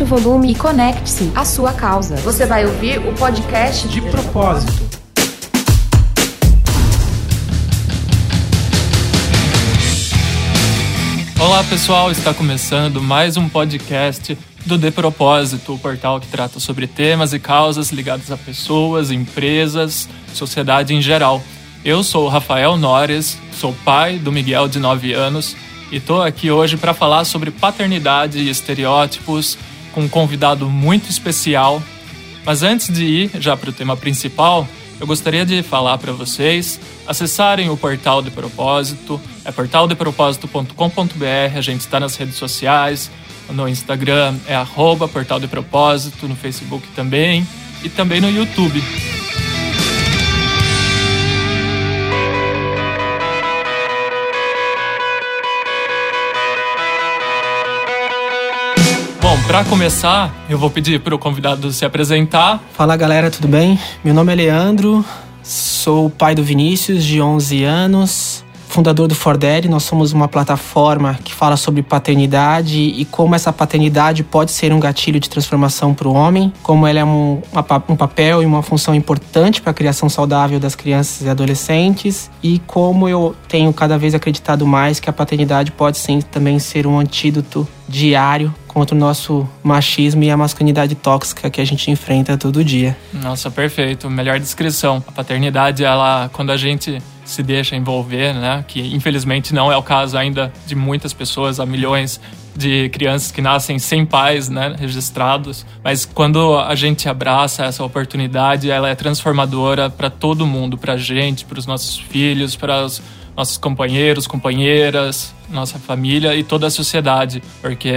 aumente o volume e conecte-se à sua causa. Você vai ouvir o podcast De propósito. Olá pessoal, está começando mais um podcast do De Propósito, o portal que trata sobre temas e causas ligados a pessoas, empresas, sociedade em geral. Eu sou o Rafael Nores, sou pai do Miguel de 9 anos e estou aqui hoje para falar sobre paternidade e estereótipos com um convidado muito especial. Mas antes de ir já para o tema principal, eu gostaria de falar para vocês acessarem o portal de propósito, é portaldepropósito.com.br, a gente está nas redes sociais, no Instagram é arroba portal de propósito, no Facebook também e também no YouTube. Para começar, eu vou pedir para o convidado se apresentar. Fala galera, tudo bem? Meu nome é Leandro, sou pai do Vinícius, de 11 anos, fundador do Fordere. Nós somos uma plataforma que fala sobre paternidade e como essa paternidade pode ser um gatilho de transformação para o homem, como ela é um, um papel e uma função importante para a criação saudável das crianças e adolescentes, e como eu tenho cada vez acreditado mais que a paternidade pode sim também ser um antídoto diário contra o nosso machismo e a masculinidade tóxica que a gente enfrenta todo dia. Nossa, perfeito. Melhor descrição. A paternidade, ela, quando a gente se deixa envolver, né? Que infelizmente não é o caso ainda de muitas pessoas, há milhões de crianças que nascem sem pais, né, registrados. Mas quando a gente abraça essa oportunidade, ela é transformadora para todo mundo, para a gente, para os nossos filhos, para os nossos companheiros, companheiras, nossa família e toda a sociedade, porque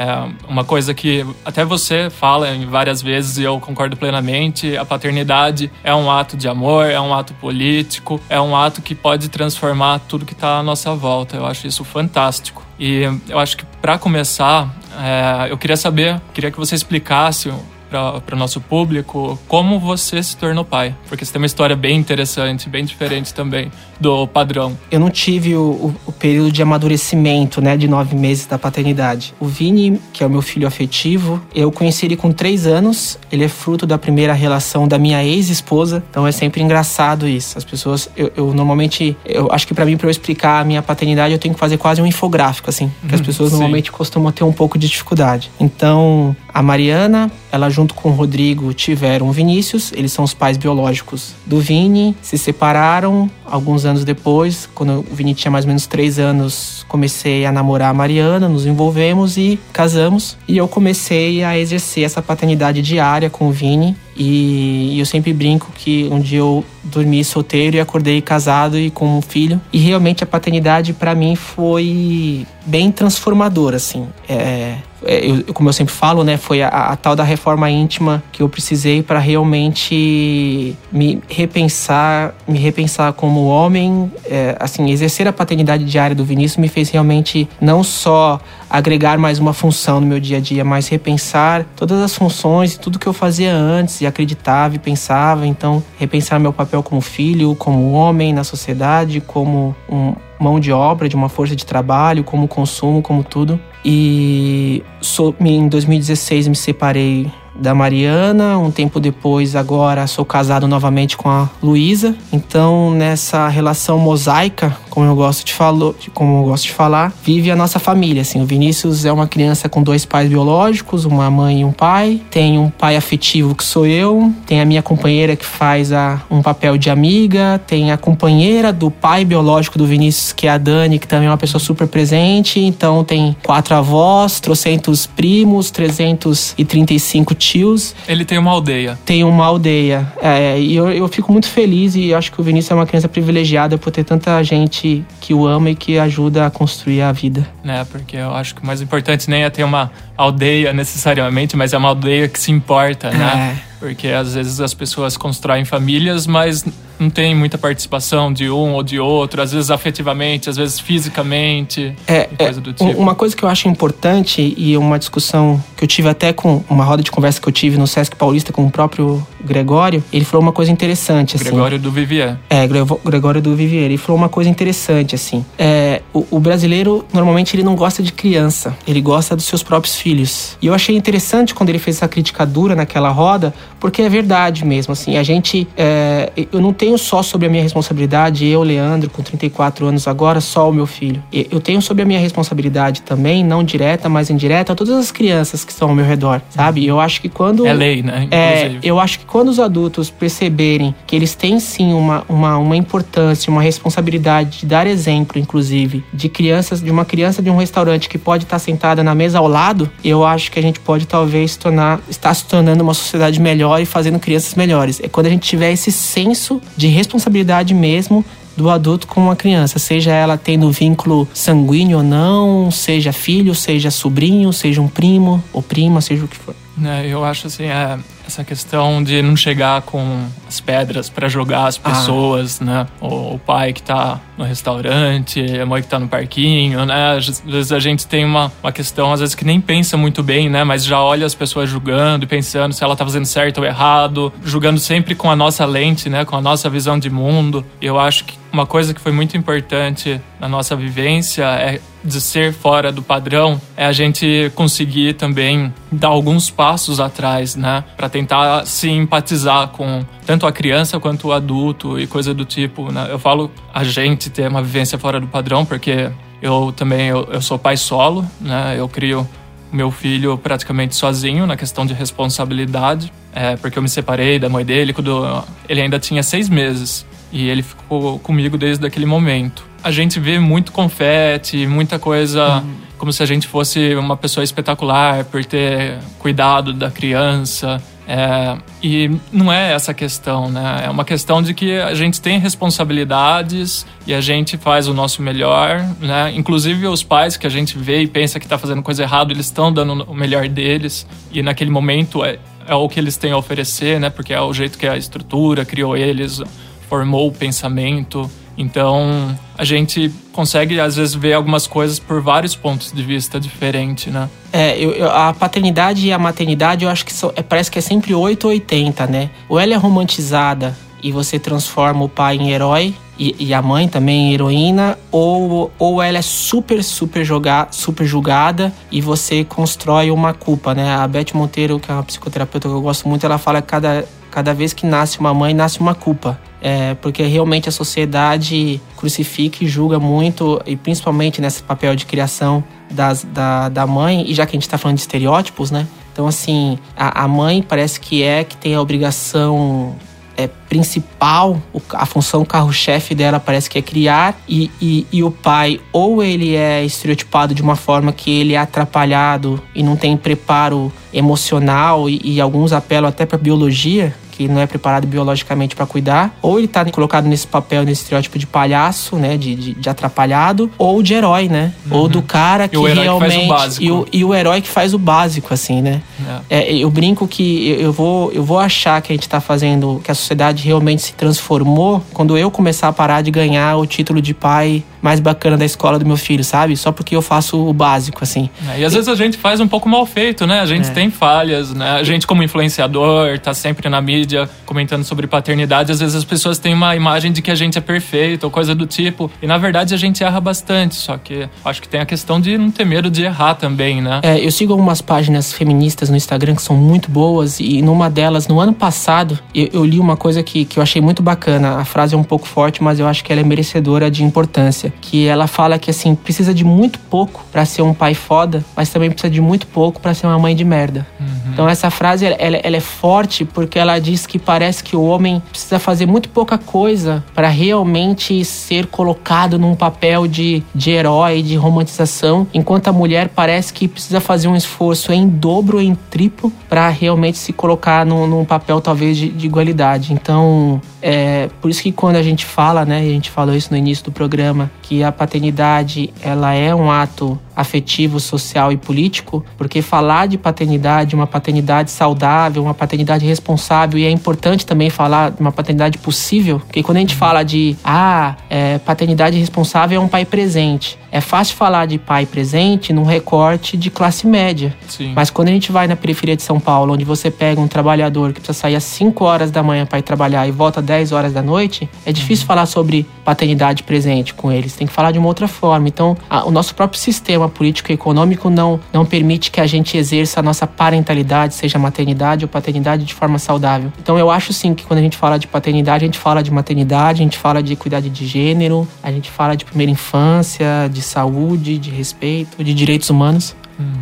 é, uma coisa que até você fala várias vezes e eu concordo plenamente, a paternidade é um ato de amor, é um ato político, é um ato que pode transformar tudo que está à nossa volta. Eu acho isso fantástico. E eu acho que para começar, é, eu queria saber, queria que você explicasse para o nosso público como você se tornou pai. Porque você tem uma história bem interessante, bem diferente também do padrão. Eu não tive o, o, período de amadurecimento, né, de nove meses da paternidade. O Vini, que é o meu filho afetivo, eu conheci ele com três anos. Ele é fruto da primeira relação da minha ex-esposa. Então é sempre engraçado isso. As pessoas, eu, eu normalmente, eu acho que para mim, para eu explicar a minha paternidade, eu tenho que fazer quase um infográfico, assim. Que as pessoas normalmente costumam ter um pouco de dificuldade. Então, a Mariana, ela junto com o Rodrigo tiveram Vinícius, eles são os pais biológicos do Vini, se separaram alguns anos depois, quando o Vini tinha mais ou menos três anos, comecei a namorar a Mariana, nos envolvemos e casamos. E eu comecei a exercer essa paternidade diária com o Vini. E eu sempre brinco que um dia eu dormi solteiro e acordei casado e com um filho. E realmente a paternidade para mim foi bem transformadora, assim. É, é, eu, como eu sempre falo, né, foi a, a tal da reforma íntima que eu precisei para realmente me repensar, me repensar como homem, é, assim, exercer a paternidade diária do Vinícius me fez realmente não só agregar mais uma função no meu dia a dia, mas repensar todas as funções e tudo que eu fazia antes e acreditava e pensava, então repensar meu papel como filho, como homem na sociedade, como um mão de obra, de uma força de trabalho, como consumo, como tudo. E sou, em 2016 me separei da Mariana. Um tempo depois, agora sou casado novamente com a Luísa. Então, nessa relação mosaica, como eu gosto de falar, como eu gosto de falar, vive a nossa família. Assim, o Vinícius é uma criança com dois pais biológicos, uma mãe e um pai. Tem um pai afetivo que sou eu. Tem a minha companheira que faz a, um papel de amiga. Tem a companheira do pai biológico do Vinícius, que é a Dani, que também é uma pessoa super presente. Então, tem quatro avós, trocentos primos, 335 tios. Ele tem uma aldeia. Tem uma aldeia. É, e eu, eu fico muito feliz e acho que o Vinícius é uma criança privilegiada por ter tanta gente que o ama e que ajuda a construir a vida. Né, porque eu acho que o mais importante nem é ter uma aldeia necessariamente, mas é uma aldeia que se importa, né? É. Porque às vezes as pessoas constroem famílias, mas não tem muita participação de um ou de outro, às vezes afetivamente, às vezes fisicamente, é, coisa do tipo. Uma coisa que eu acho importante e uma discussão que eu tive até com uma roda de conversa que eu tive no Sesc Paulista com o próprio Gregório, ele falou uma coisa interessante assim. Gregório do Vivier. É, Gregório do Vivier. Ele falou uma coisa interessante assim. É, o, o brasileiro normalmente ele não gosta de criança, ele gosta dos seus próprios filhos filhos. E eu achei interessante quando ele fez essa crítica dura naquela roda, porque é verdade mesmo. Assim, a gente. É, eu não tenho só sobre a minha responsabilidade, eu, Leandro, com 34 anos agora, só o meu filho. Eu tenho sobre a minha responsabilidade também, não direta, mas indireta, todas as crianças que estão ao meu redor, sabe? Eu acho que quando. É lei, né? É, eu acho que quando os adultos perceberem que eles têm sim uma, uma, uma importância, uma responsabilidade de dar exemplo, inclusive, de crianças, de uma criança de um restaurante que pode estar sentada na mesa ao lado, eu acho que a gente pode talvez tornar, estar se tornando uma sociedade melhor e fazendo crianças melhores. É quando a gente tiver esse senso de responsabilidade mesmo do adulto com uma criança, seja ela tendo vínculo sanguíneo ou não, seja filho, seja sobrinho, seja um primo ou prima, seja o que for. É, eu acho assim, é, essa questão de não chegar com as pedras para jogar as ah. pessoas, ah. né? O, o, pai que tá no restaurante, a mãe que tá no parquinho, né? Às vezes a gente tem uma, uma questão, às vezes, que nem pensa muito bem, né? Mas já olha as pessoas julgando e pensando se ela tá fazendo certo ou errado, julgando sempre com a nossa lente, né? Com a nossa visão de mundo. Eu acho que uma coisa que foi muito importante na nossa vivência é de ser fora do padrão é a gente conseguir também dar alguns passos atrás, né, para tentar se empatizar com tanto a criança quanto o adulto e coisa do tipo, né? Eu falo a gente ter uma vivência fora do padrão porque eu também eu, eu sou pai solo, né? Eu crio meu filho praticamente sozinho na questão de responsabilidade, é, porque eu me separei da mãe dele quando ele ainda tinha seis meses e ele ficou comigo desde aquele momento. A gente vê muito confete, muita coisa uhum. como se a gente fosse uma pessoa espetacular por ter cuidado da criança. É, e não é essa questão, né? É uma questão de que a gente tem responsabilidades e a gente faz o nosso melhor, né? Inclusive os pais que a gente vê e pensa que está fazendo coisa errada, eles estão dando o melhor deles e naquele momento é, é o que eles têm a oferecer, né? Porque é o jeito que a estrutura criou eles, formou o pensamento. Então, a gente consegue, às vezes, ver algumas coisas por vários pontos de vista diferentes, né? É, eu, eu, a paternidade e a maternidade, eu acho que é, parece que é sempre 8 ou 80, né? Ou ela é romantizada e você transforma o pai em herói e, e, a mãe também em heroína, ou, ou ela é super, super, joga, super julgada e você constrói uma culpa, né? A Beth Monteiro, que é uma psicoterapeuta que eu gosto muito, ela fala que cada, cada vez que nasce uma mãe, nasce uma culpa. É, porque realmente a sociedade crucifica e julga muito, e principalmente nesse papel de criação das, da, da mãe, e já que a gente está falando de estereótipos, né? Então, assim, a, a mãe parece que é que tem a obrigação é, principal, a função carro-chefe dela parece que é criar, e, e, e, o pai, ou ele é estereotipado de uma forma que ele é atrapalhado e não tem preparo emocional, e, e alguns apelam até para biologia, que não é preparado biologicamente para cuidar, ou ele tá colocado nesse papel, nesse estereótipo de palhaço, né, de, de, de atrapalhado, ou de herói, né, uhum. ou do cara que realmente que e, o, e o herói que faz o básico, assim, né. É. É, eu brinco que eu vou, eu vou achar que a gente tá fazendo, que a sociedade realmente se transformou quando eu começar a parar de ganhar o título de pai mais bacana da escola do meu filho, sabe? Só porque eu faço o básico, assim. É, e às vezes a gente faz um pouco mal feito, né? A gente é. tem falhas, né? A gente, como influenciador, tá sempre na mídia comentando sobre paternidade. Às vezes as pessoas têm uma imagem de que a gente é perfeito ou coisa do tipo. E na verdade a gente erra bastante. Só que acho que tem a questão de não ter medo de errar também, né? É, eu sigo algumas páginas feministas no Instagram que são muito boas. E numa delas, no ano passado, eu, eu li uma coisa que, que eu achei muito bacana. A frase é um pouco forte, mas eu acho que ela é merecedora de importância que ela fala que assim precisa de muito pouco para ser um pai foda, mas também precisa de muito pouco para ser uma mãe de merda. Uhum. Então essa frase ela, ela, é forte porque ela diz que parece que o homem precisa fazer muito pouca coisa para realmente ser colocado num papel de, de herói, de romantização, enquanto a mulher parece que precisa fazer um esforço em dobro ou em triplo para realmente se colocar num, num papel talvez de, de igualdade. Então é por isso que quando a gente fala, né, a gente falou isso no início do programa, que a paternidade ela é um ato afetivo, social e político, porque falar de paternidade, uma paternidade saudável, uma paternidade responsável, e é importante também falar de uma paternidade possível, porque quando a gente fala de ah, é, paternidade responsável é um pai presente. É fácil falar de pai presente num recorte de classe média. Sim. Mas quando a gente vai na periferia de São Paulo, onde você pega um trabalhador que precisa sair às 5 horas da manhã para ir trabalhar e volta às 10 horas da noite, é difícil falar sobre paternidade presente com eles. Tem que falar de uma outra forma. Então, a- o nosso próprio sistema político e econômico não, não permite que a gente exerça a nossa parentalidade, seja maternidade ou paternidade, de forma saudável. Então, eu acho sim que quando a gente fala de paternidade, a gente fala de maternidade, a gente fala de equidade de gênero, a gente fala de primeira infância, de saúde, de respeito, de direitos humanos.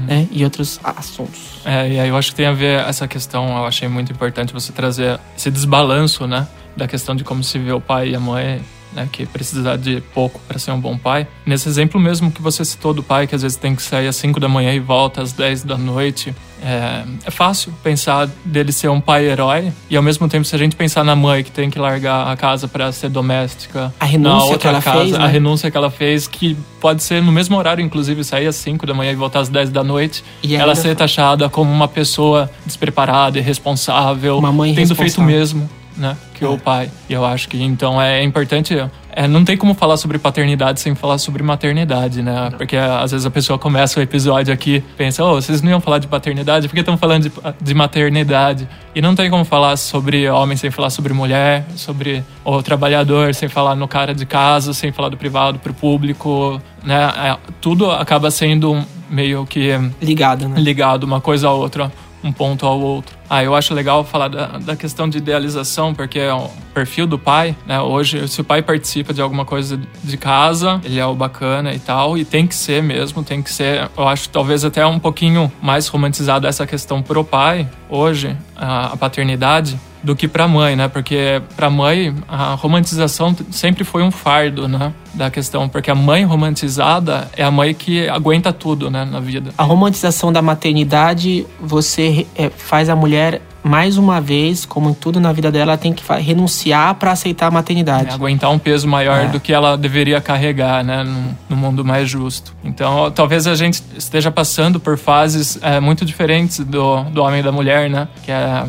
Né, e outros assuntos. É, e aí eu acho que tem a ver essa questão, eu achei muito importante você trazer esse desbalanço, né? Da questão de como se vê o pai e a mãe, né? Que precisa de pouco para ser um bom pai. Nesse exemplo mesmo que você citou do pai, que às vezes tem que sair às 5 da manhã e volta às 10 da noite. É, é fácil pensar dele ser um pai herói, e ao mesmo tempo, se a gente pensar na mãe que tem que largar a casa para ser doméstica, A renúncia que ela casa, fez, a né? renúncia que ela fez, que pode ser no mesmo horário, inclusive, sair às 5 da manhã e voltar às 10 da noite, E ela ser taxada como uma pessoa despreparada, irresponsável, Uma mãe tendo feito o mesmo, né, que É. o pai. E eu acho que então é importante, é, não tem como falar sobre paternidade sem falar sobre maternidade, né? Porque às vezes a pessoa começa o episódio aqui, pensa, oh, vocês não iam falar de paternidade, por que estão falando de, de maternidade? E não tem como falar sobre homem sem falar sobre mulher, sobre o trabalhador sem falar no cara de casa, sem falar do privado pro público, né? É, tudo acaba sendo meio que Ligado, né? ligado uma coisa à outra, um ponto ao outro. Ah, eu acho legal falar da, da questão de idealização, porque é o perfil do pai, né? Hoje, se o pai participa de alguma coisa de casa, ele é o bacana e tal, e tem que ser mesmo, tem que ser. Eu acho talvez até um pouquinho mais romantizada essa questão pro pai, hoje, a, a paternidade, do que pra mãe, né? Porque pra mãe a romantização sempre foi um fardo, né? Da questão, porque a mãe romantizada é a mãe que aguenta tudo, né? Na vida. A romantização da maternidade, você é, faz a mulher mais uma vez, como em tudo na vida dela, ela tem que renunciar para aceitar a maternidade. É, aguentar um peso maior É. do que ela deveria carregar, né, no, no mundo mais justo. Então, talvez a gente esteja passando por fases é, muito diferentes do, do homem e da mulher, né, que é,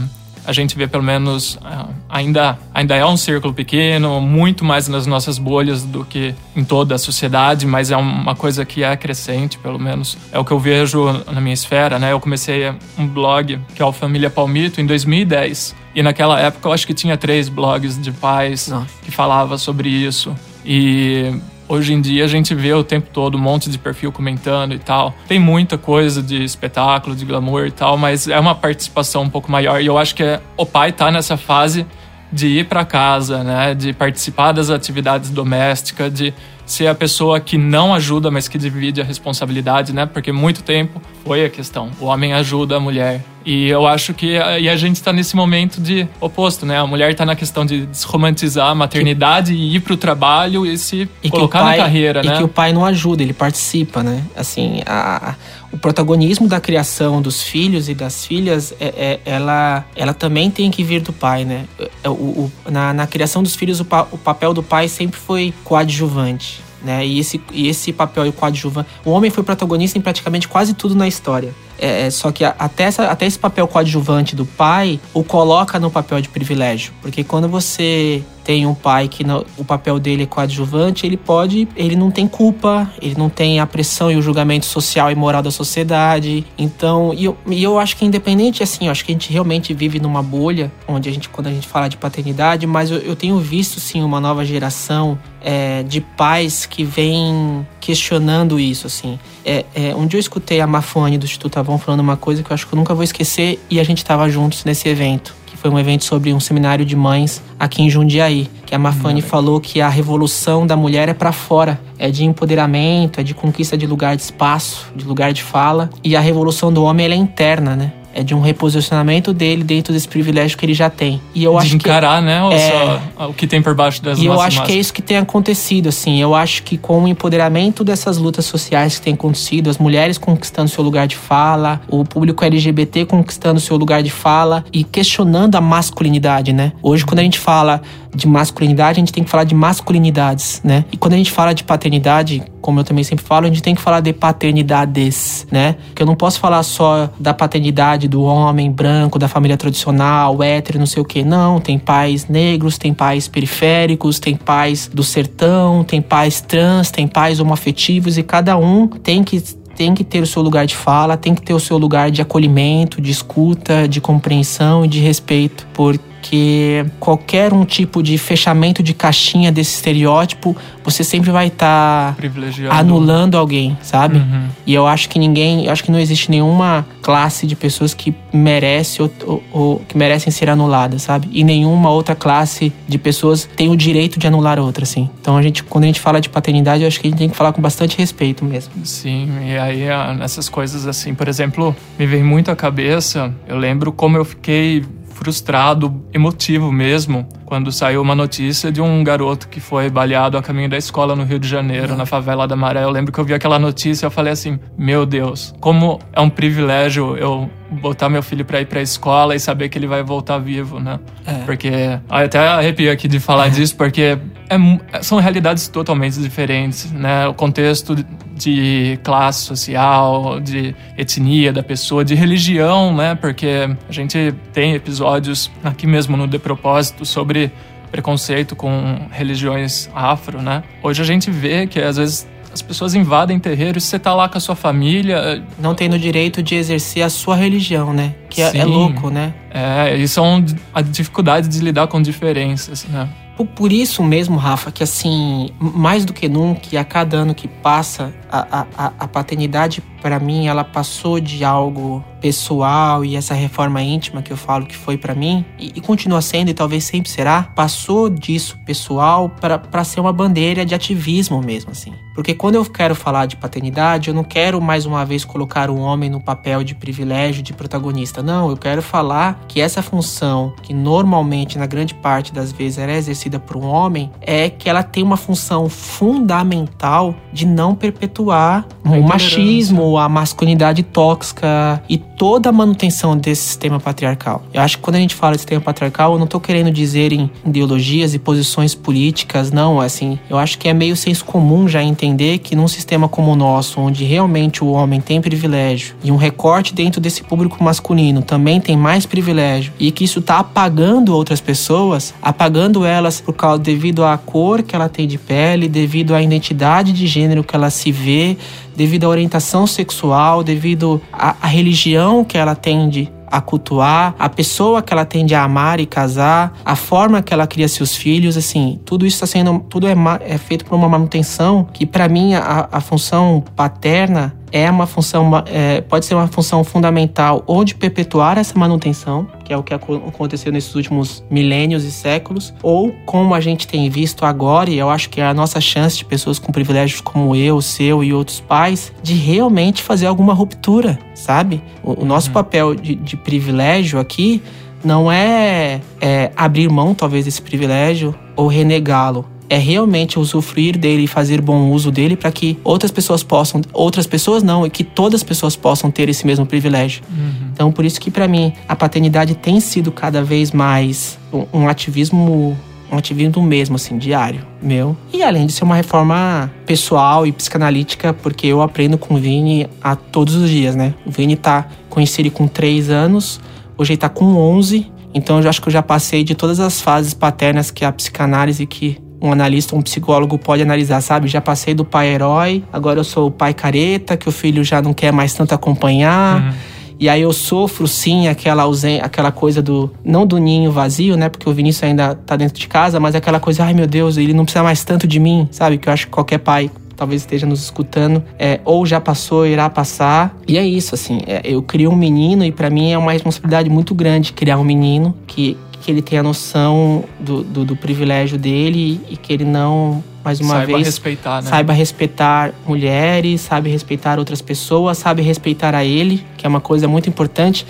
a gente vê pelo menos é, ainda ainda é um círculo pequeno, muito mais nas nossas bolhas do que em toda a sociedade, mas é uma coisa que é crescente, pelo menos é o que eu vejo na minha esfera, né? Eu comecei um blog que é o Família Palmito em 2010 e naquela época eu acho que tinha três blogs de pais Nossa. que falava sobre isso. E hoje em dia a gente vê o tempo todo um monte de perfil comentando e tal. Tem muita coisa de espetáculo, de glamour e tal, mas é uma participação um pouco maior. E eu acho que é- o pai tá nessa fase de ir para casa, né, de participar das atividades domésticas, de ser a pessoa que não ajuda, mas que divide a responsabilidade, né? Porque muito tempo foi a questão. O homem ajuda a mulher. E eu acho que a, e a gente está nesse momento de oposto, né? A mulher está na questão de desromantizar a maternidade e ir pro trabalho e se E que o colocar pai- na carreira, e né? que o pai não ajuda, ele participa, né? Assim, a- o protagonismo da criação dos filhos e das filhas, é, é- ela, ela também tem que vir do pai, né? É, O, o- na, na criação dos filhos, o, pa- o papel do pai sempre foi coadjuvante. Né? E, esse, e esse papel coadjuvante. O homem foi protagonista em praticamente quase tudo na história. É, é, só que até, essa- até esse papel coadjuvante do pai o coloca no papel de privilégio. Porque quando você tem um pai que o papel dele é coadjuvante, ele pode. Ele não tem culpa, ele não tem a pressão e o julgamento social e moral da sociedade. Então, e eu, e eu acho que independente, assim, eu acho que a gente realmente vive numa bolha, onde a gente, quando a gente fala de paternidade, mas eu, eu tenho visto sim uma nova geração é, de pais que vem questionando isso, assim. É, é, um dia eu escutei a Mafone do Instituto Avon falando uma coisa que eu acho que eu nunca vou esquecer e a gente estava juntos nesse evento. Que foi um evento sobre um seminário de mães aqui em Jundiaí. Que a Mafane falou que a revolução da mulher é para fora. É de empoderamento, é de conquista de lugar de espaço, de lugar de fala. E a revolução do homem é interna, né? É de um reposicionamento dele dentro desse privilégio que ele já tem. E eu de acho que encarar, né, o, é- só- o que tem por baixo das e eu acho que é isso que tem acontecido, assim. Eu acho que com o empoderamento dessas lutas sociais que têm acontecido, as mulheres conquistando seu lugar de fala, o público LGBT conquistando seu lugar de fala e questionando a masculinidade, né? Hoje, quando a gente fala de masculinidade, a gente tem que falar de masculinidades, né? E quando a gente fala de paternidade, como eu também sempre falo, a gente tem que falar de paternidades, né? Que eu não posso falar só da paternidade do homem branco, da família tradicional, hétero, não sei o que. Não, tem pais negros, tem pais periféricos, tem pais do sertão, tem pais trans, tem pais homoafetivos e cada um tem que tem que ter o seu lugar de fala, tem que ter o seu lugar de acolhimento, de escuta, de compreensão e de respeito, porque porque qualquer um tipo de fechamento de caixinha desse estereótipo, você sempre vai estar tá anulando alguém, sabe? Uhum. E eu acho que ninguém, eu acho que não existe nenhuma classe de pessoas que merece ou, ou, ou, que merecem ser anuladas, sabe? E nenhuma outra classe de pessoas tem o direito de anular outra, assim. Então a gente, quando a gente fala de paternidade, eu acho que a gente tem que falar com bastante respeito mesmo. Sim, e aí nessas coisas assim, por exemplo, me vem muito à cabeça, eu lembro como eu fiquei frustrado, emotivo mesmo, quando saiu uma notícia de um garoto que foi baleado a caminho da escola no Rio de Janeiro, na favela da Maré. Eu lembro que eu vi aquela notícia e eu falei assim: meu Deus, como é um privilégio eu botar meu filho para ir para a escola e saber que ele vai voltar vivo, né? É. Porque até arrepio aqui de falar é. disso, porque é, são realidades totalmente diferentes, né? O contexto de classe social, de etnia da pessoa, de religião, né? Porque a gente tem episódios aqui mesmo no De Propósito sobre preconceito com religiões afro, né? Hoje a gente vê que às vezes as pessoas invadem terreiros, você tá lá com a sua família. Não tendo o direito de exercer a sua religião, né? Que é, é louco, né? É, e são a dificuldade de lidar com diferenças, né? Por, isso mesmo, Rafa, que assim, mais do que nunca, a cada ano que passa, a, a, a paternidade, para mim, ela passou de algo pessoal e essa reforma íntima que eu falo que foi para mim, e, e, continua sendo e talvez sempre será, passou disso pessoal para ser uma bandeira de ativismo mesmo, assim. Porque quando eu quero falar de paternidade, eu não quero mais uma vez colocar o homem no papel de privilégio, de protagonista. Não, eu quero falar que essa função, que normalmente, na grande parte das vezes, era exercida por um homem, é que ela tem uma função fundamental de não perpetuar o machismo, a masculinidade tóxica e toda a manutenção desse sistema patriarcal. Eu acho que quando a gente fala de sistema patriarcal, eu não estou querendo dizer em ideologias e posições políticas, não, assim, eu acho que é meio senso comum já entender que num sistema como o nosso, onde realmente o homem tem privilégio e um recorte dentro desse público masculino também tem mais privilégio e que isso está apagando outras pessoas, apagando elas por causa devido à cor que ela tem de pele, devido à identidade de gênero que ela se vê, devido à orientação sexual, devido à, à religião que ela tende a cultuar, a pessoa que ela tende a amar e casar, a forma que ela cria seus filhos, assim, tudo isso está sendo, tudo é, é, feito por uma manutenção que para mim a, a função paterna é uma função, é, pode ser uma função fundamental ou de perpetuar essa manutenção, que é o que aconteceu nesses últimos milênios e séculos, ou como a gente tem visto agora, e eu acho que é a nossa chance de pessoas com privilégios como eu, o seu e outros pais, de realmente fazer alguma ruptura, sabe? O, o nosso uhum. papel de, de privilégio aqui não é, é abrir mão, talvez, desse privilégio ou renegá-lo é realmente usufruir dele e fazer bom uso dele para que outras pessoas possam, outras pessoas não, e que todas as pessoas possam ter esse mesmo privilégio. Uhum. Então, por isso que para mim a paternidade tem sido cada vez mais um, um ativismo um ativismo mesmo, assim, diário, meu. E além de ser uma reforma pessoal e psicanalítica, porque eu aprendo com o Vini a todos os dias, né? O Vini tá, conheci ele com 3 anos, hoje ele tá com 11, então eu acho que eu já passei de todas as fases paternas que a psicanálise que um analista, um psicólogo pode analisar, sabe? Já passei do pai herói, agora eu sou o pai careta, que o filho já não quer mais tanto acompanhar. Uhum. E aí eu sofro sim aquela ausência, aquela coisa do não do ninho vazio, né? Porque o Vinícius ainda tá dentro de casa, mas aquela coisa, ai meu Deus, ele não precisa mais tanto de mim, sabe? Que eu acho que qualquer pai talvez esteja nos escutando, é, ou já passou, irá passar. E é isso, assim, é, eu crio um menino e para mim é uma responsabilidade muito grande criar um menino que que ele tenha noção do, do, do privilégio dele e que ele não mais uma saiba vez respeitar, né? saiba respeitar mulheres, sabe respeitar outras pessoas, sabe respeitar a ele, que é uma coisa muito importante.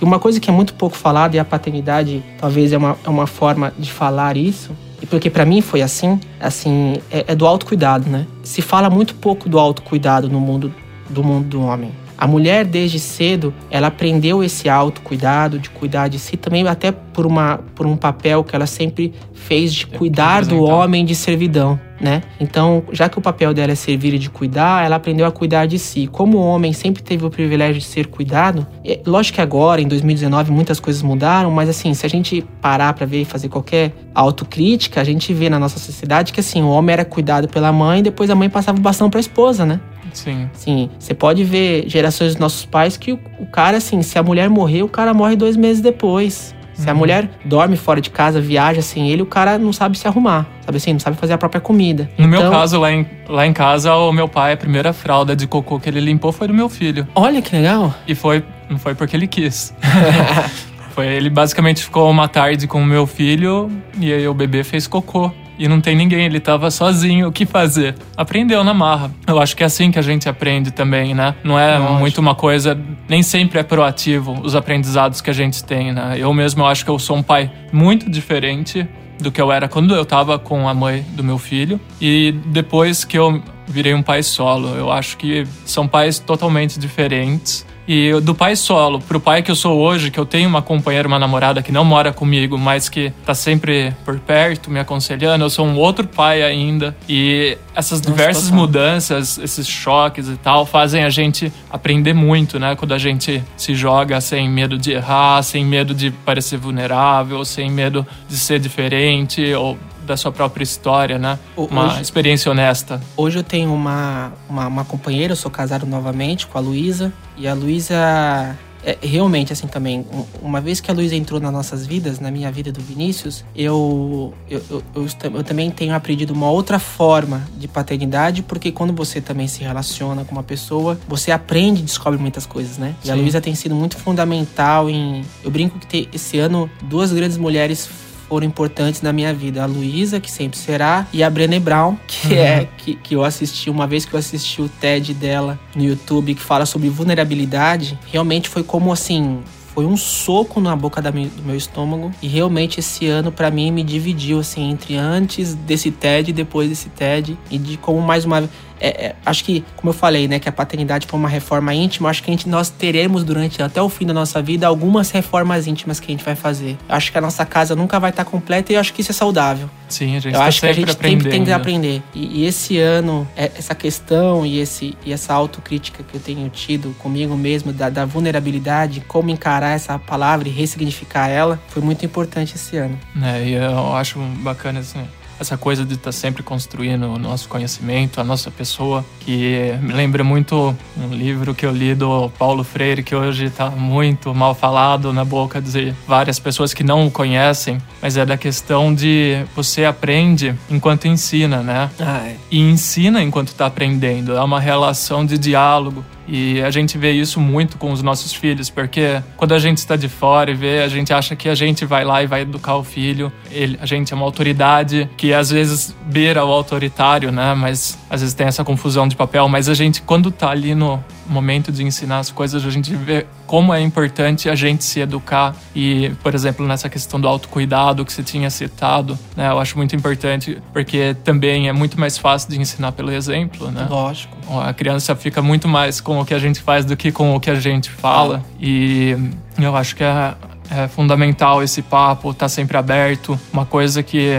E uma coisa que é muito pouco falada e a paternidade talvez é uma, é uma forma de falar isso. E porque para mim foi assim, assim é, é do autocuidado, né? Se fala muito pouco do autocuidado no mundo do mundo do homem. A mulher, desde cedo, ela aprendeu esse autocuidado, de cuidar de si, também até por, uma, por um papel que ela sempre fez de cuidar do homem de servidão. né? Então, já que o papel dela é servir e de cuidar, ela aprendeu a cuidar de si. Como o homem sempre teve o privilégio de ser cuidado, é, lógico que agora, em 2019, muitas coisas mudaram, mas assim, se a gente parar para ver e fazer qualquer autocrítica, a gente vê na nossa sociedade que assim, o homem era cuidado pela mãe, depois a mãe passava o bastão para a esposa, né? Sim. Sim, você pode ver gerações dos nossos pais que o, o cara, assim, se a mulher morrer, o cara morre dois meses depois. Se a Uhum. mulher dorme fora de casa, viaja sem ele, o cara não sabe se arrumar, sabe assim? Não sabe fazer a própria comida. No meu Então, caso, lá em, lá em casa, o meu pai, a primeira fralda de cocô que ele limpou foi do meu filho. Olha que legal. E foi, não foi porque ele quis. foi, ele basicamente ficou uma tarde com o meu filho e aí o bebê fez cocô. E não tem ninguém, ele tava sozinho, o que fazer? Aprendeu na marra. Eu acho que é assim que a gente aprende também, né? Não é Lógico. muito uma coisa, nem sempre é proativo os aprendizados que a gente tem, né? Eu mesmo eu acho que eu sou um pai muito diferente do que eu era quando eu tava com a mãe do meu filho e depois que eu virei um pai solo. Eu acho que são pais totalmente diferentes. E do pai solo pro pai que eu sou hoje, que eu tenho uma companheira, uma namorada que não mora comigo, mas que tá sempre por perto, me aconselhando, eu sou um outro pai ainda. E essas Nossa, diversas total. mudanças, esses choques e tal, fazem a gente aprender muito, né? Quando a gente se joga sem medo de errar, sem medo de parecer vulnerável, sem medo de ser diferente ou da sua própria história, né? Uma hoje- experiência honesta. Hoje eu tenho uma, uma, uma companheira, eu sou casado novamente com a Luísa. E a Luísa, é, realmente, assim também, um- uma vez que a Luísa entrou nas nossas vidas, na minha vida do Vinícius, eu, eu, eu, eu, eu também tenho aprendido uma outra forma de paternidade, porque quando você também se relaciona com uma pessoa, você aprende e descobre muitas coisas, né? E a Sim. Luísa tem sido muito fundamental em. Eu brinco que te- esse ano duas grandes mulheres foram importantes na minha vida. A Luísa, que sempre será, e a Brené Brown, que Uhum. é que, que eu assisti uma vez que eu assisti o TED dela no YouTube, que fala sobre vulnerabilidade. Realmente foi como assim. Foi um soco na boca da mi- do meu estômago. E realmente esse ano, pra mim, me dividiu, assim, entre antes desse TED e depois desse TED. E de como mais uma é, é, acho que, como eu falei, né, que a paternidade foi uma reforma íntima, acho que a gente, nós teremos durante até o fim da nossa vida algumas reformas íntimas que a gente vai fazer. Eu acho que a nossa casa nunca vai estar completa e eu acho que isso é saudável. Sim, a gente eu tá acho que a gente sempre tem que aprender. E, e esse ano, é, essa questão e, esse, e essa autocrítica que eu tenho tido comigo mesmo, da, da vulnerabilidade, como encarar essa palavra e ressignificar ela, foi muito importante esse ano. É, e eu acho bacana assim, essa coisa de estar sempre construindo o nosso conhecimento, a nossa pessoa, que me lembra muito um livro que eu li do Paulo Freire, que hoje está muito mal falado na boca de várias pessoas que não o conhecem, mas é da questão de você aprende enquanto ensina, né? Ah, é. e ensina enquanto está aprendendo. É uma relação de diálogo. E a gente vê isso muito com os nossos filhos, porque quando a gente está de fora e vê, a gente acha que a gente vai lá e vai educar o filho. Ele, a gente é uma autoridade que às vezes beira o autoritário, né? Mas às vezes tem essa confusão de papel. Mas a gente, quando tá ali no momento de ensinar as coisas, a gente vê como é importante a gente se educar. E, por exemplo, nessa questão do autocuidado que você tinha citado, né? Eu acho muito importante, porque também é muito mais fácil de ensinar pelo exemplo, né? Lógico. A criança fica muito mais com o que a gente faz do que com o que a gente fala. E eu acho que é, é fundamental esse papo, estar sempre aberto. Uma coisa que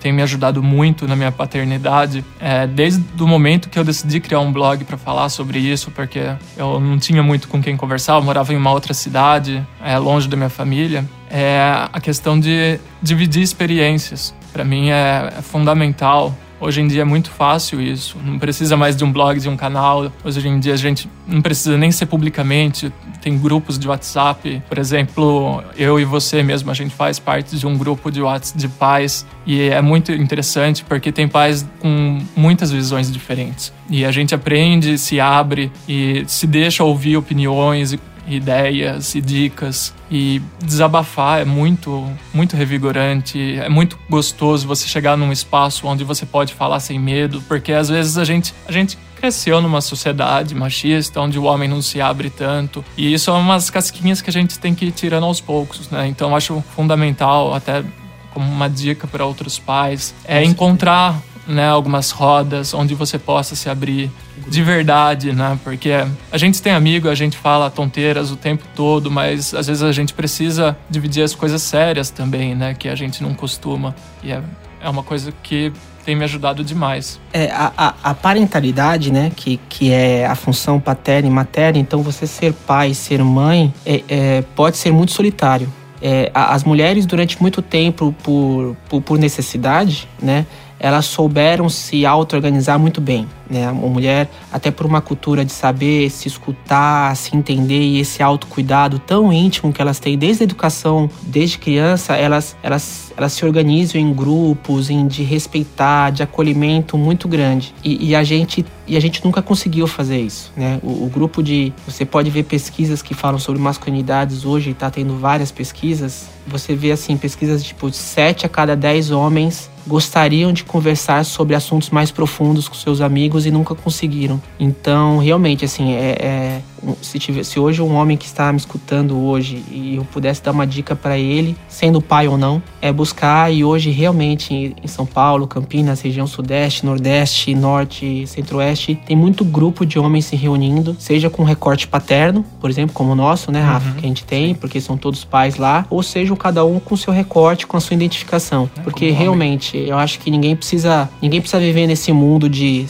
tem me ajudado muito na minha paternidade é desde o momento que eu decidi criar um blog para falar sobre isso, porque eu não tinha muito com quem conversar, eu morava em uma outra cidade, é, longe da minha família. É a questão de dividir experiências. Para mim é, é fundamental Hoje em dia é muito fácil isso. Não precisa mais de um blog, de um canal. Hoje em dia a gente não precisa nem ser publicamente. Tem grupos de WhatsApp. Por exemplo, eu e você mesmo, a gente faz parte de um grupo de WhatsApp de pais. E é muito interessante porque tem pais com muitas visões diferentes. E a gente aprende, se abre e se deixa ouvir opiniões ideias e dicas e desabafar é muito muito revigorante é muito gostoso você chegar num espaço onde você pode falar sem medo porque às vezes a gente a gente cresceu numa sociedade machista onde o homem não se abre tanto e isso é umas casquinhas que a gente tem que ir tirando aos poucos né? Então acho fundamental até como uma dica para outros pais é encontrar né, algumas rodas onde você possa se abrir de verdade, né? Porque a gente tem amigo, a gente fala tonteiras o tempo todo, mas às vezes a gente precisa dividir as coisas sérias também, né? Que a gente não costuma. E é, é uma coisa que tem me ajudado demais. É, a, a, a, parentalidade, né, que, que é a função paterna e materna, então você ser pai, ser mãe, é, é pode ser muito solitário. É, as mulheres, durante muito tempo, por, por, por necessidade, né, elas souberam se auto-organizar muito bem. Né? A mulher, até por uma cultura de saber se escutar, se entender e esse autocuidado tão íntimo que elas têm desde a educação, desde criança, elas, elas, elas se organizam em grupos, em de respeitar, de acolhimento muito grande. E, e a gente e a gente nunca conseguiu fazer isso, né? O, o, grupo de você pode ver pesquisas que falam sobre masculinidades hoje, está tendo várias pesquisas. Você vê assim pesquisas tipo 7 a cada 10 homens gostariam de conversar sobre assuntos mais profundos com seus amigos e nunca conseguiram. Então, realmente, assim, é, é se, tiver, se hoje um homem que está me escutando hoje e eu pudesse dar uma dica para ele, sendo pai ou não, é buscar e hoje realmente em São Paulo, Campinas, região sudeste, nordeste, norte, centro-oeste, tem muito grupo de homens se reunindo, seja com recorte paterno, por exemplo, como o nosso, né, Rafa, uhum. que a gente tem, porque são todos pais lá, ou seja, cada um com seu recorte, com a sua identificação, é, porque realmente eu acho que ninguém precisa, ninguém precisa viver nesse mundo de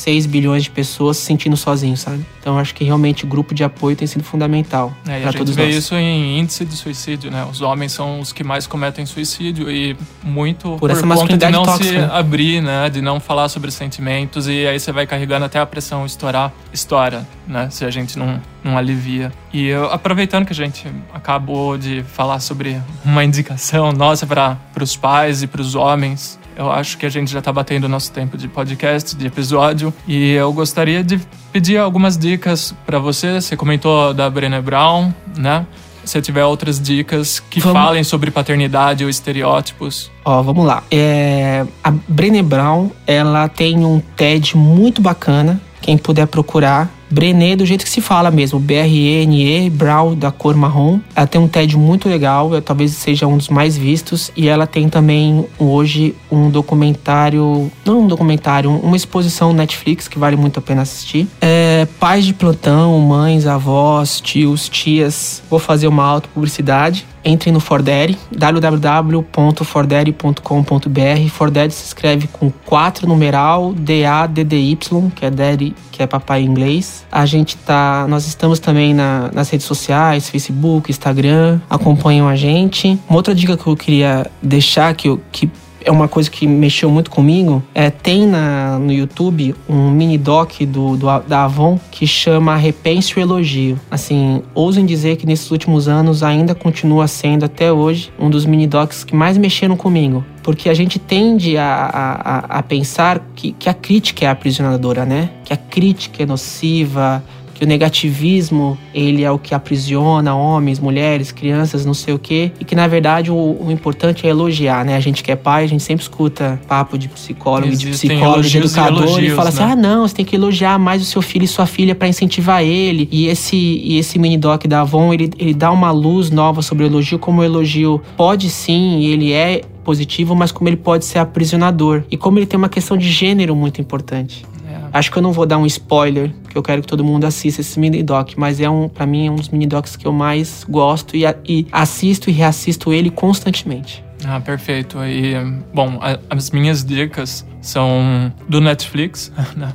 6 bilhões de pessoas se sentindo sozinhos, sabe? Então acho que realmente o grupo de apoio tem sido fundamental é, para todos nós. A gente vê isso em índice de suicídio, né? Os homens são os que mais cometem suicídio e muito por, por essa conta de não tóxica. se abrir, né? De não falar sobre sentimentos e aí você vai carregando até a pressão estourar, estoura, né? Se a gente não, não alivia. E eu, aproveitando que a gente acabou de falar sobre uma indicação nossa para os pais e para os homens eu acho que a gente já está batendo o nosso tempo de podcast, de episódio, e eu gostaria de pedir algumas dicas para você. Você comentou da Brené Brown, né? Se tiver outras dicas que vamos... falem sobre paternidade ou estereótipos. Ó, vamos lá. É, a Brené Brown, ela tem um TED muito bacana. Quem puder procurar, Brené do jeito que se fala mesmo, B-R-E-N-E, Brown da cor marrom. Ela tem um TED muito legal, talvez seja um dos mais vistos. E ela tem também hoje um documentário, não um documentário, uma exposição Netflix que vale muito a pena assistir. É, pais de plantão, mães, avós, tios, tias. Vou fazer uma auto-publicidade entre no Fordere, www.fordere.com.br. Fordere se escreve com 4 numeral D-A-D-D-Y, que é daddy, que é papai em inglês. A gente tá, nós estamos também na, nas redes sociais, Facebook, Instagram, acompanham a gente. Uma outra dica que eu queria deixar, que, eu, que é uma coisa que mexeu muito comigo. É, tem na, no YouTube um mini doc do, do, da Avon que chama Repense o Elogio. Assim, ousem dizer que nesses últimos anos ainda continua sendo até hoje um dos mini docs que mais mexeram comigo. Porque a gente tende a, a, a pensar que, que a crítica é aprisionadora, né? Que a crítica é nociva, que o negativismo ele é o que aprisiona homens, mulheres, crianças, não sei o quê, e que na verdade o, o importante é elogiar, né? A gente que é pai, a gente sempre escuta papo de psicólogo, Existem de psicólogo, de educador, e, elogios, e fala assim: né? ah, não, você tem que elogiar mais o seu filho e sua filha para incentivar ele. E esse, e esse mini doc da Avon, ele, ele dá uma luz nova sobre o elogio, como o elogio pode sim, ele é positivo, mas como ele pode ser aprisionador. E como ele tem uma questão de gênero muito importante. Acho que eu não vou dar um spoiler, que eu quero que todo mundo assista esse mini doc, mas é um, para mim é um dos mini docs que eu mais gosto e, e assisto e reassisto ele constantemente. Ah, perfeito. E, bom, as minhas dicas são do Netflix. Né?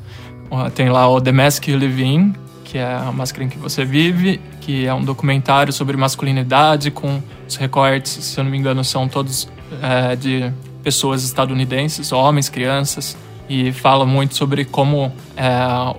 Tem lá o The Mask You Live In, que é a máscara em que você vive, que é um documentário sobre masculinidade com os recortes, se eu não me engano, são todos é, de pessoas estadunidenses, homens, crianças, e fala muito sobre como é,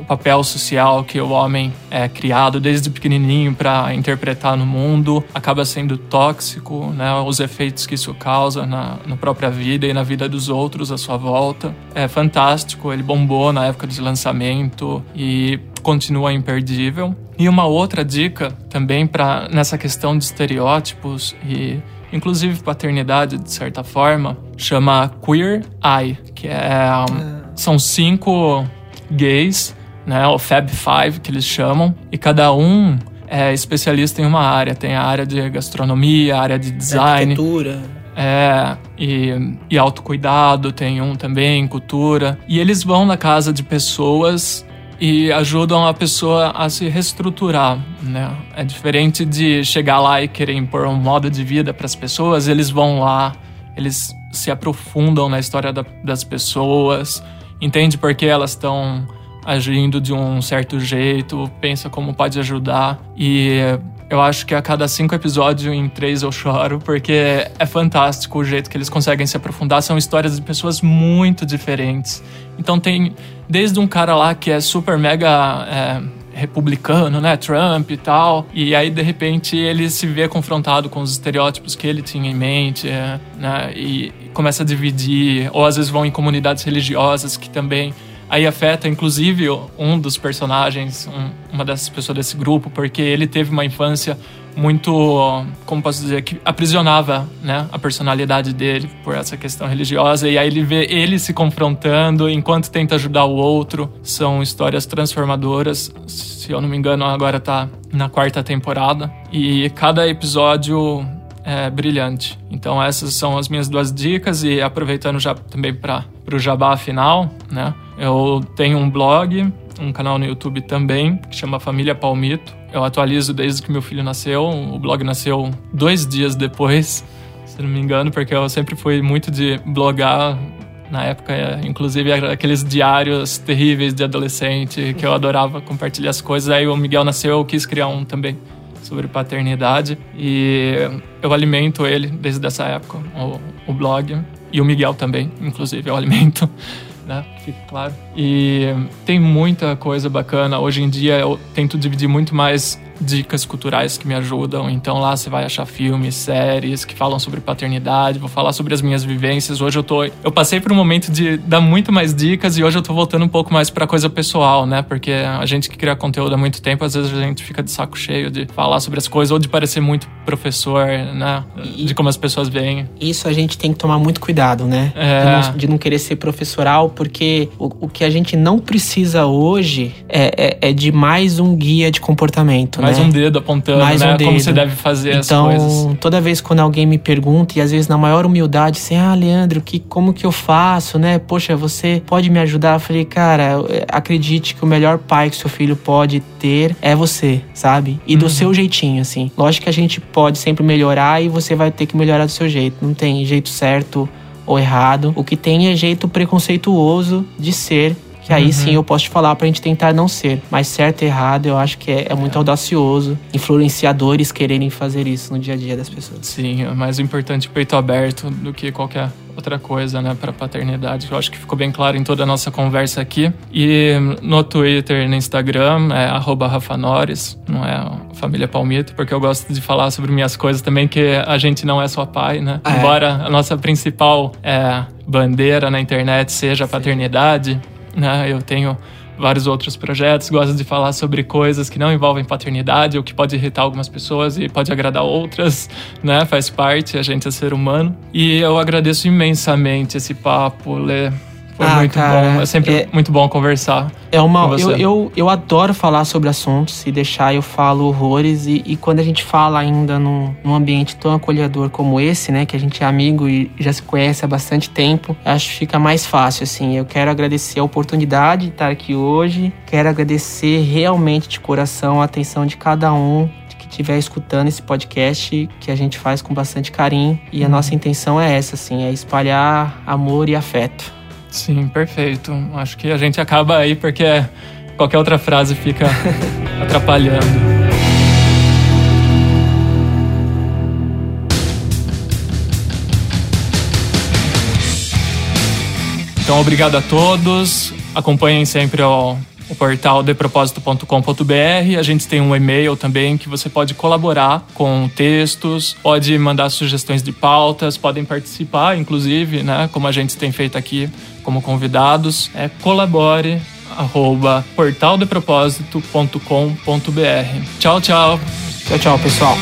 o papel social que o homem é criado desde pequenininho para interpretar no mundo acaba sendo tóxico, né? Os efeitos que isso causa na, na própria vida e na vida dos outros à sua volta. É fantástico, ele bombou na época de lançamento e continua imperdível. E uma outra dica também para nessa questão de estereótipos e inclusive paternidade de certa forma, chama Queer Eye, que é, um, são cinco gays, né, o Fab Five que eles chamam, e cada um é especialista em uma área. Tem a área de gastronomia, a área de design, arquitetura, É, e, e autocuidado tem um também, cultura. E eles vão na casa de pessoas e ajudam a pessoa a se reestruturar, né? É diferente de chegar lá e querer impor um modo de vida para as pessoas, eles vão lá, eles se aprofundam na história da, das pessoas, entende por que elas estão agindo de um certo jeito, pensa como pode ajudar e eu acho que a cada cinco episódios, em três eu choro, porque é fantástico o jeito que eles conseguem se aprofundar. São histórias de pessoas muito diferentes. Então tem desde um cara lá que é super mega é, republicano, né, Trump e tal, e aí de repente ele se vê confrontado com os estereótipos que ele tinha em mente, é, né, e começa a dividir, ou às vezes vão em comunidades religiosas que também. Aí afeta inclusive um dos personagens, um, uma dessas pessoas desse grupo, porque ele teve uma infância muito, como posso dizer, que aprisionava, né, a personalidade dele por essa questão religiosa e aí ele vê ele se confrontando enquanto tenta ajudar o outro. São histórias transformadoras. Se eu não me engano, agora tá na quarta temporada e cada episódio é brilhante. Então essas são as minhas duas dicas e aproveitando já também para o jabá final, né? Eu tenho um blog, um canal no YouTube também, que chama Família Palmito. Eu atualizo desde que meu filho nasceu. O blog nasceu dois dias depois, se não me engano, porque eu sempre fui muito de blogar. Na época, inclusive, aqueles diários terríveis de adolescente que eu adorava compartilhar as coisas. Aí o Miguel nasceu, eu quis criar um também sobre paternidade e eu alimento ele desde essa época, o, o blog e o Miguel também, inclusive, eu alimento né? Fica claro. E tem muita coisa bacana. Hoje em dia eu tento dividir muito mais dicas culturais que me ajudam. Então lá você vai achar filmes, séries que falam sobre paternidade, vou falar sobre as minhas vivências. Hoje eu tô, eu passei por um momento de dar muito mais dicas e hoje eu tô voltando um pouco mais para coisa pessoal, né? Porque a gente que cria conteúdo há muito tempo, às vezes a gente fica de saco cheio de falar sobre as coisas ou de parecer muito professor, né? De como as pessoas veem. Isso a gente tem que tomar muito cuidado, né? É. De, não, de, não, querer ser professoral, porque o, o que a gente não precisa hoje é, é, é de mais um guia de comportamento, mais né? um dedo apontando, mais né? Um dedo. Como você deve fazer então, as coisas. toda vez quando alguém me pergunta, e às vezes na maior humildade, assim, ah, Leandro, que, como que eu faço, né? Poxa, você pode me ajudar? Eu falei, cara, acredite que o melhor pai que seu filho pode ter é você, sabe? E do uhum. seu jeitinho, assim. Lógico que a gente pode sempre melhorar e você vai ter que melhorar do seu jeito. Não tem jeito certo ou errado. O que tem é jeito preconceituoso de ser que aí uhum. sim eu posso te falar pra gente tentar não ser. Mas certo e errado, eu acho que é, é muito é. audacioso. Influenciadores quererem fazer isso no dia a dia das pessoas. Sim, é mais importante peito aberto do que qualquer outra coisa, né, para paternidade. Eu acho que ficou bem claro em toda a nossa conversa aqui. E no Twitter e no Instagram é @rafanores, não é família Palmito, porque eu gosto de falar sobre minhas coisas também, que a gente não é só pai, né? Ah, é. Embora a nossa principal é, bandeira na internet seja a paternidade, né? Eu tenho vários outros projetos, gosto de falar sobre coisas que não envolvem paternidade, ou que pode irritar algumas pessoas e pode agradar outras, né? Faz parte, a gente é ser humano. E eu agradeço imensamente esse papo, Lê. Foi ah, muito cara, bom. É sempre é, muito bom conversar. É uma. Eu, eu, eu adoro falar sobre assuntos e deixar eu falo horrores. E, e quando a gente fala ainda num, num, ambiente tão acolhedor como esse, né? Que a gente é amigo e já se conhece há bastante tempo, acho que fica mais fácil, assim. Eu quero agradecer a oportunidade de estar aqui hoje. Quero agradecer realmente de coração a atenção de cada um que estiver escutando esse podcast que a gente faz com bastante carinho. E a uhum. nossa intenção é essa, assim, é espalhar amor e afeto. Sim, perfeito. Acho que a gente acaba aí porque qualquer outra frase fica atrapalhando. Então, obrigado a todos. Acompanhem sempre o, o portal depropósito.com.br. A gente tem um e-mail também que você pode colaborar com textos, pode mandar sugestões de pautas, podem participar, inclusive, né, como a gente tem feito aqui como convidados, é colabore arroba portaldepropósito.com.br. Tchau, tchau. Tchau, tchau, pessoal.